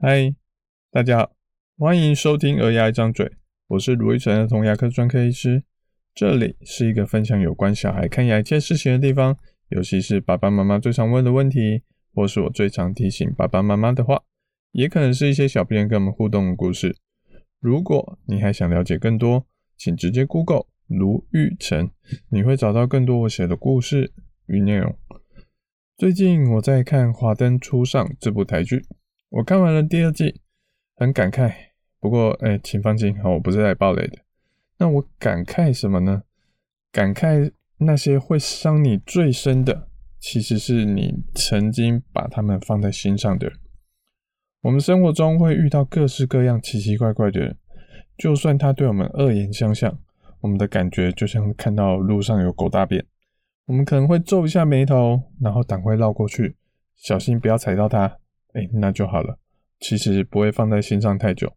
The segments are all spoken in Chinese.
嗨，大家好，欢迎收听《鹅牙一张嘴》，我是卢玉成儿童牙科专科医师。这里是一个分享有关小孩看牙一切事情的地方，尤其是爸爸妈妈最常问的问题，或是我最常提醒爸爸妈妈的话，也可能是一些小编跟我们互动的故事。如果你还想了解更多，请直接 Google 卢玉成，你会找到更多我写的故事与内容。最近我在看《华灯初上》这部台剧，我看完了第二季，很感慨。不过，哎，请放心，我不是来爆雷的。那我感慨什么呢？感慨那些会伤你最深的，其实是你曾经把他们放在心上的人。我们生活中会遇到各式各样奇奇怪怪的人，就算他对我们恶言相向，我们的感觉就像看到路上有狗大便。我们可能会皱一下眉头，然后赶快绕过去，小心不要踩到它。哎，那就好了。其实不会放在心上太久。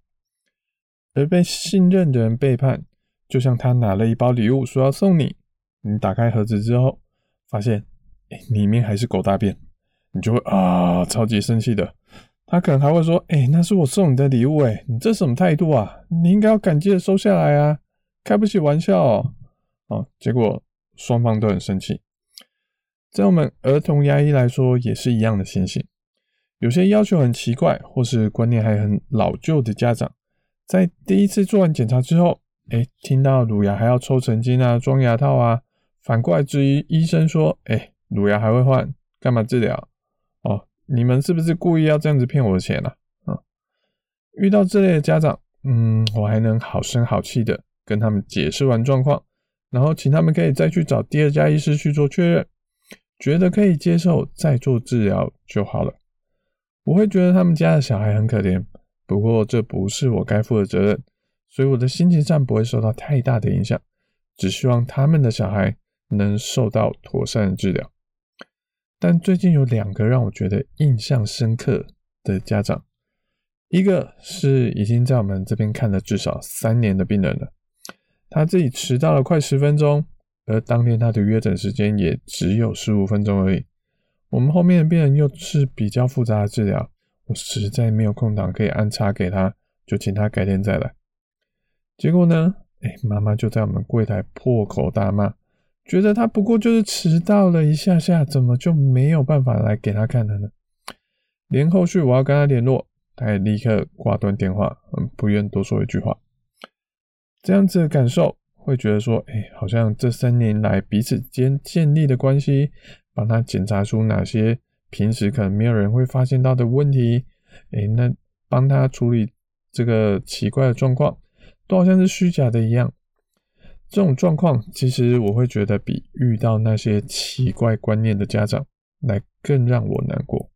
而被信任的人背叛，就像他拿了一包礼物说要送你，你打开盒子之后，发现哎里面还是狗大便，你就会啊超级生气的。他可能还会说：“哎，那是我送你的礼物，哎，你这什么态度啊？你应该要感激的收下来啊，开不起玩笑哦。”哦，结果。双方都很生气，在我们儿童牙医来说也是一样的情形。有些要求很奇怪或是观念还很老旧的家长，在第一次做完检查之后，哎，听到乳牙还要抽神经啊、装牙套啊，反过来质疑医生说：“哎，乳牙还会换，干嘛治疗？哦，你们是不是故意要这样子骗我的钱啊？”啊，遇到这类的家长，嗯，我还能好声好气的跟他们解释完状况。然后请他们可以再去找第二家医师去做确认，觉得可以接受再做治疗就好了。我会觉得他们家的小孩很可怜，不过这不是我该负的责任，所以我的心情上不会受到太大的影响。只希望他们的小孩能受到妥善的治疗。但最近有两个让我觉得印象深刻的家长，一个是已经在我们这边看了至少三年的病人了。他自己迟到了快十分钟，而当天他的约诊时间也只有十五分钟而已。我们后面的病人又是比较复杂的治疗，我实在没有空档可以安插给他，就请他改天再来。结果呢，哎，妈妈就在我们柜台破口大骂，觉得他不过就是迟到了一下下，怎么就没有办法来给他看了呢？连后续我要跟他联络，他也立刻挂断电话，嗯，不愿多说一句话。这样子的感受，会觉得说，哎，好像这三年来彼此间建立的关系，帮他检查出哪些平时可能没有人会发现到的问题，哎，那帮他处理这个奇怪的状况，都好像是虚假的一样。这种状况，其实我会觉得比遇到那些奇怪观念的家长来更让我难过。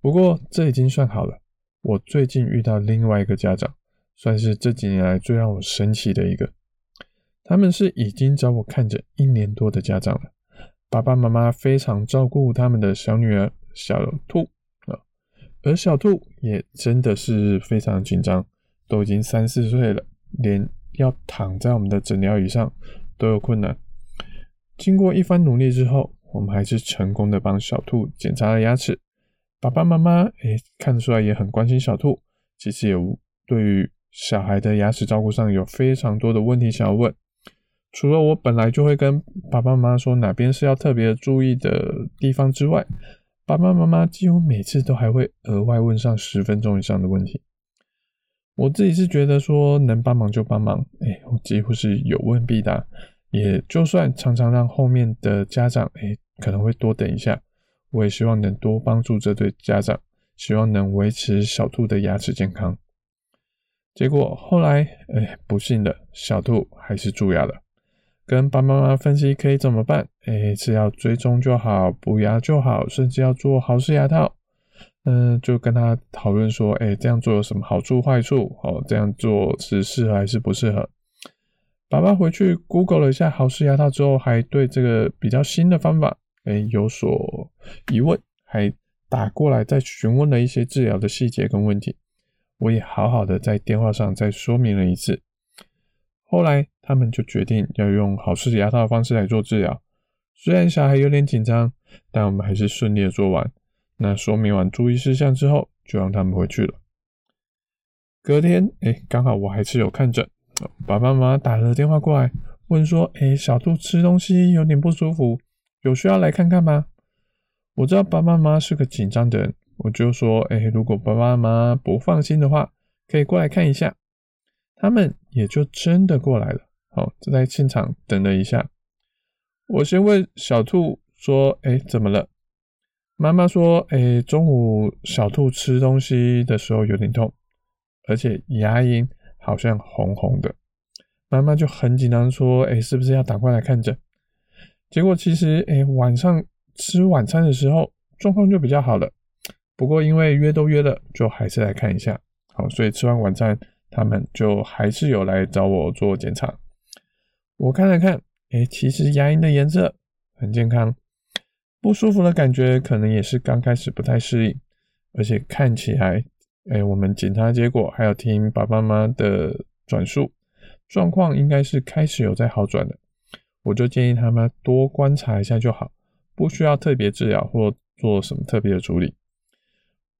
不过这已经算好了。我最近遇到另外一个家长。算是这几年来最让我生气的一个，他们是已经找我看诊一年多的家长了，爸爸妈妈非常照顾他们的小女儿小兔啊，而小兔也真的是非常紧张，都已经三四岁了，连要躺在我们的诊疗椅上都有困难。经过一番努力之后，我们还是成功的帮小兔检查了牙齿。爸爸妈妈诶看得出来也很关心小兔，其实也对于。小孩的牙齿照顾上有非常多的问题想要问，除了我本来就会跟爸爸妈妈说哪边是要特别注意的地方之外，爸爸妈妈几乎每次都还会额外问上十分钟以上的问题。我自己是觉得说能帮忙就帮忙，哎，我几乎是有问必答，也就算常常让后面的家长哎可能会多等一下，我也希望能多帮助这对家长，希望能维持小兔的牙齿健康。结果后来，哎，不幸的小兔还是蛀牙了。跟爸爸妈妈分析可以怎么办？哎，只要追踪就好，补牙就好，甚至要做豪氏牙套。嗯，就跟他讨论说，哎，这样做有什么好处坏处？哦，这样做是适合还是不适合？爸爸回去 Google 了一下豪氏牙套之后，还对这个比较新的方法，哎，有所疑问，还打过来再询问了一些治疗的细节跟问题。我也好好的在电话上再说明了一次，后来他们就决定要用豪氏牙套的方式来做治疗。虽然小孩有点紧张，但我们还是顺利的做完。那说明完注意事项之后，就让他们回去了。隔天，哎，刚好我还是有看诊，爸爸妈妈打了电话过来，问说，哎，小兔吃东西有点不舒服，有需要来看看吗？我知道爸爸妈妈是个紧张的人，我就说，哎，如果爸爸妈妈不放心的话，可以过来看一下。他们也就真的过来了，好，就在现场等了一下。我先问小兔说，哎，怎么了？妈妈说，哎，中午小兔吃东西的时候有点痛。而且牙龈好像红红的，妈妈就很紧张说：“哎，是不是要赶快来看诊？”结果其实，哎，晚上吃晚餐的时候状况就比较好了。不过因为约都约了，就还是来看一下。好，所以吃完晚餐，他们就还是有来找我做检查。我看了看，哎，其实牙龈的颜色很健康，不舒服的感觉可能也是刚开始不太适应，而且看起来。哎，我们检查结果还有听爸爸妈妈的转述，状况应该是开始有在好转的。我就建议他们多观察一下就好，不需要特别治疗或做什么特别的处理。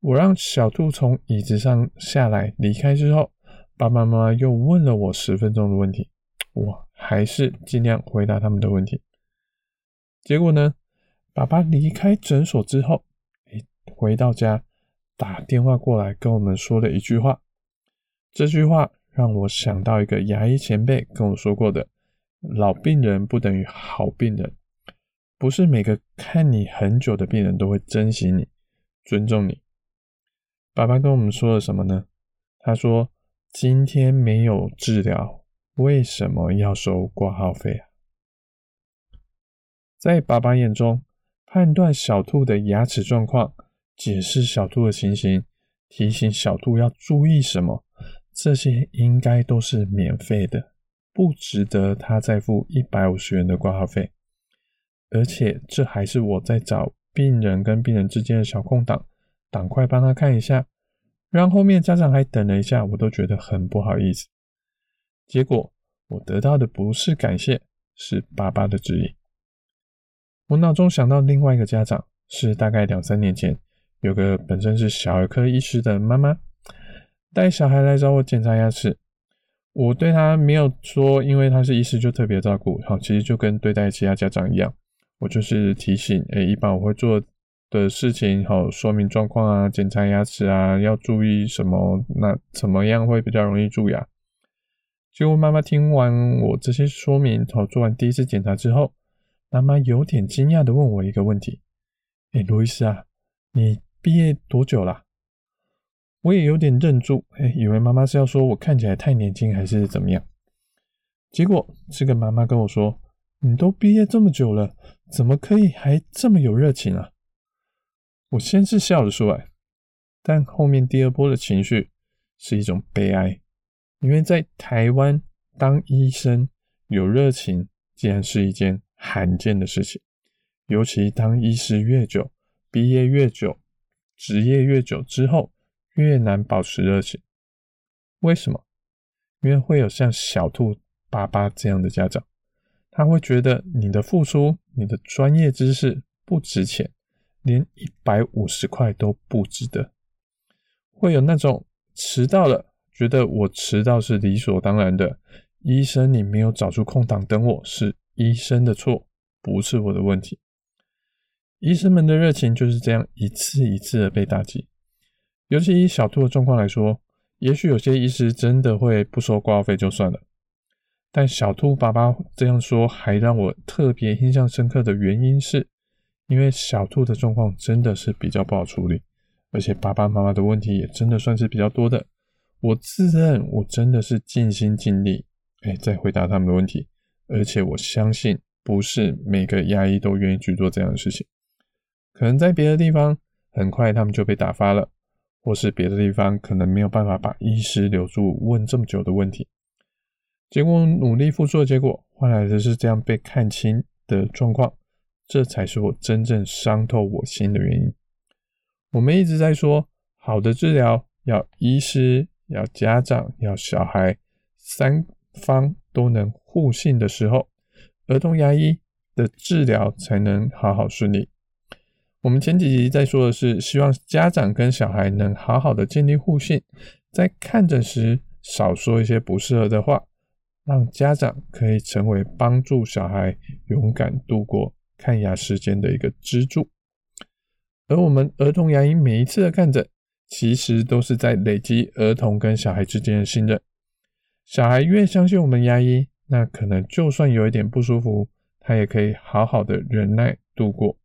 我让小兔从椅子上下来离开之后，爸爸妈妈又问了我十分钟的问题，我还是尽量回答他们的问题。结果呢，爸爸离开诊所之后，哎，回到家。打电话过来跟我们说了一句话，这句话让我想到一个牙医前辈跟我说过的：老病人不等于好病人，不是每个看你很久的病人都会珍惜你、尊重你。爸爸跟我们说了什么呢？他说：“今天没有治疗，为什么要收挂号费啊？”在爸爸眼中，判断小兔的牙齿状况。解释小兔的情形，提醒小兔要注意什么，这些应该都是免费的，不值得他再付一百五十元的挂号费。而且这还是我在找病人跟病人之间的小空档，赶快帮他看一下，让后面家长还等了一下，我都觉得很不好意思。结果我得到的不是感谢，是爸爸的质疑。我脑中想到另外一个家长，是大概两三年前。有个本身是小儿科医师的妈妈带小孩来找我检查牙齿，我对她没有说，因为她是医师就特别照顾。好，其实就跟对待其他家长一样，我就是提醒，哎，一般我会做的事情，好，说明状况啊，检查牙齿啊，要注意什么，那怎么样会比较容易蛀牙？结果妈妈听完我这些说明，好，做完第一次检查之后，妈妈有点惊讶的问我一个问题，哎，罗医师啊，你。毕业多久了？我也有点愣住，哎，以为妈妈是要说我看起来太年轻，还是怎么样？结果这个妈妈跟我说：“你都毕业这么久了，怎么可以还这么有热情啊？”我先是笑着说：“哎，但后面第二波的情绪是一种悲哀，因为在台湾当医生有热情，竟然是一件罕见的事情，尤其当医师越久，毕业越久。”职业越久之后，越难保持热情。为什么？因为会有像小兔爸爸这样的家长，他会觉得你的付出、你的专业知识不值钱，连一百五十块都不值得。会有那种迟到了，觉得我迟到是理所当然的。医生，你没有找出空档等我，是医生的错，不是我的问题。医生们的热情就是这样一次一次的被打击，尤其以小兔的状况来说，也许有些医师真的会不收挂号费就算了，但小兔爸爸这样说，还让我特别印象深刻的原因是，因为小兔的状况真的是比较不好处理，而且爸爸妈妈的问题也真的算是比较多的。我自认我真的是尽心尽力，哎，在回答他们的问题，而且我相信不是每个牙医都愿意去做这样的事情。可能在别的地方，很快他们就被打发了，或是别的地方可能没有办法把医师留住，问这么久的问题。结果努力付出的结果，换来的是这样被看清的状况，这才是我真正伤透我心的原因。我们一直在说，好的治疗要医师、要家长、要小孩三方都能互信的时候，儿童牙医的治疗才能好好顺利。我们前几集在说的是，希望家长跟小孩能好好的建立互信，在看诊时少说一些不适合的话，让家长可以成为帮助小孩勇敢度过看牙时间的一个支柱。而我们儿童牙医每一次的看诊，其实都是在累积儿童跟小孩之间的信任。小孩越相信我们牙医，那可能就算有一点不舒服，他也可以好好的忍耐度过。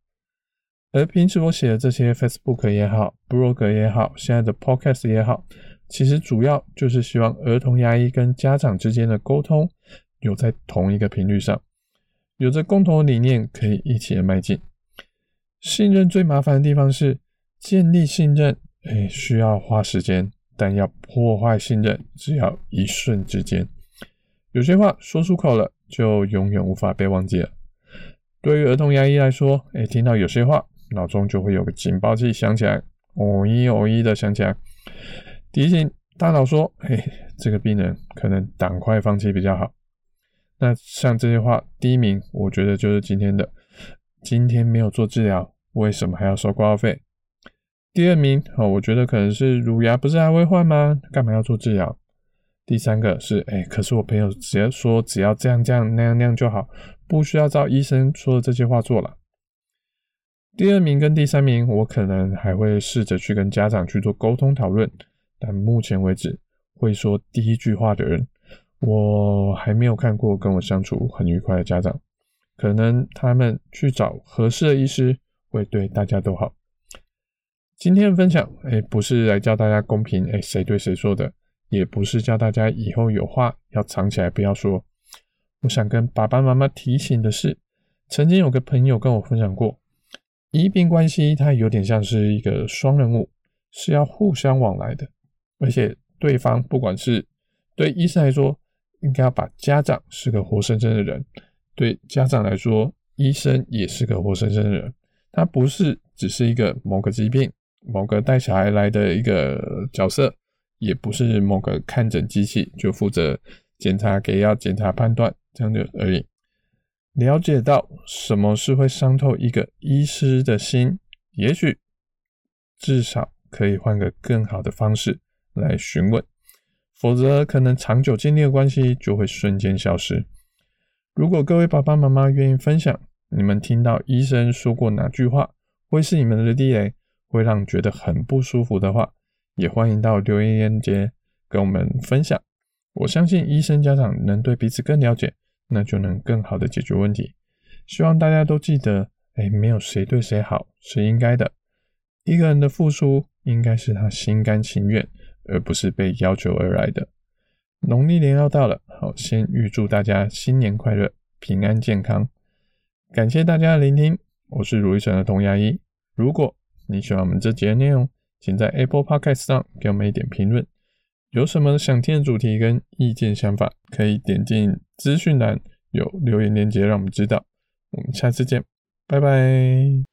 而平时我写的这些 Facebook 也好，Blog 也好，现在的 Podcast 也好，其实主要就是希望儿童牙医跟家长之间的沟通有在同一个频率上，有着共同的理念，可以一起的迈进。信任最麻烦的地方是建立信任，哎，需要花时间；但要破坏信任，只要一瞬之间。有些话说出口了，就永远无法被忘记了。对于儿童牙医来说，哎，听到有些话，脑中就会有个警报器响起来，哦咦哦咦的响起来，提醒大脑说，哎，这个病人可能赶快放弃比较好。那像这些话，第一名，我觉得就是今天的。今天没有做治疗，为什么还要收挂号费？第二名哦，我觉得可能是乳牙不是还会换吗？干嘛要做治疗？第三个是，哎，可是我朋友直接说只要这样这样那样那样就好，不需要照医生说的这些话做了。第二名跟第三名，我可能还会试着去跟家长去做沟通讨论，但目前为止，会说第一句话的人，我还没有看过跟我相处很愉快的家长。可能他们去找合适的医师会对大家都好。今天的分享，哎，不是来教大家公平，哎，谁对谁错的，也不是教大家以后有话要藏起来不要说。我想跟爸爸妈妈提醒的是，曾经有个朋友跟我分享过，医病关系它有点像是一个双人舞，是要互相往来的，而且对方不管是对医生来说，应该要把家长是个活生生的人。对家长来说，医生也是个活生生的人，他不是只是一个某个疾病、某个带小孩来的一个角色，也不是某个看诊机器，就负责检查、给药、检查、判断这样的而已。了解到什么是会伤透一个医师的心，也许至少可以换个更好的方式来询问，否则可能长久建立的关系就会瞬间消失。如果各位爸爸妈妈愿意分享，你们听到医生说过哪句话会是你们的地雷，会让觉得很不舒服的话，也欢迎到留言链接跟我们分享。我相信医生家长能对彼此更了解，那就能更好的解决问题。希望大家都记得，哎，没有谁对谁好，是应该的。一个人的付出应该是他心甘情愿，而不是被要求而来的。农历年要到了，好，先预祝大家新年快乐，平安健康。感谢大家的聆听，我是如意城的童牙医。如果你喜欢我们这节的内容，请在 Apple Podcast 上给我们一点评论。有什么想听的主题跟意见想法，可以点进资讯栏有留言链接让我们知道。我们下次见，拜拜。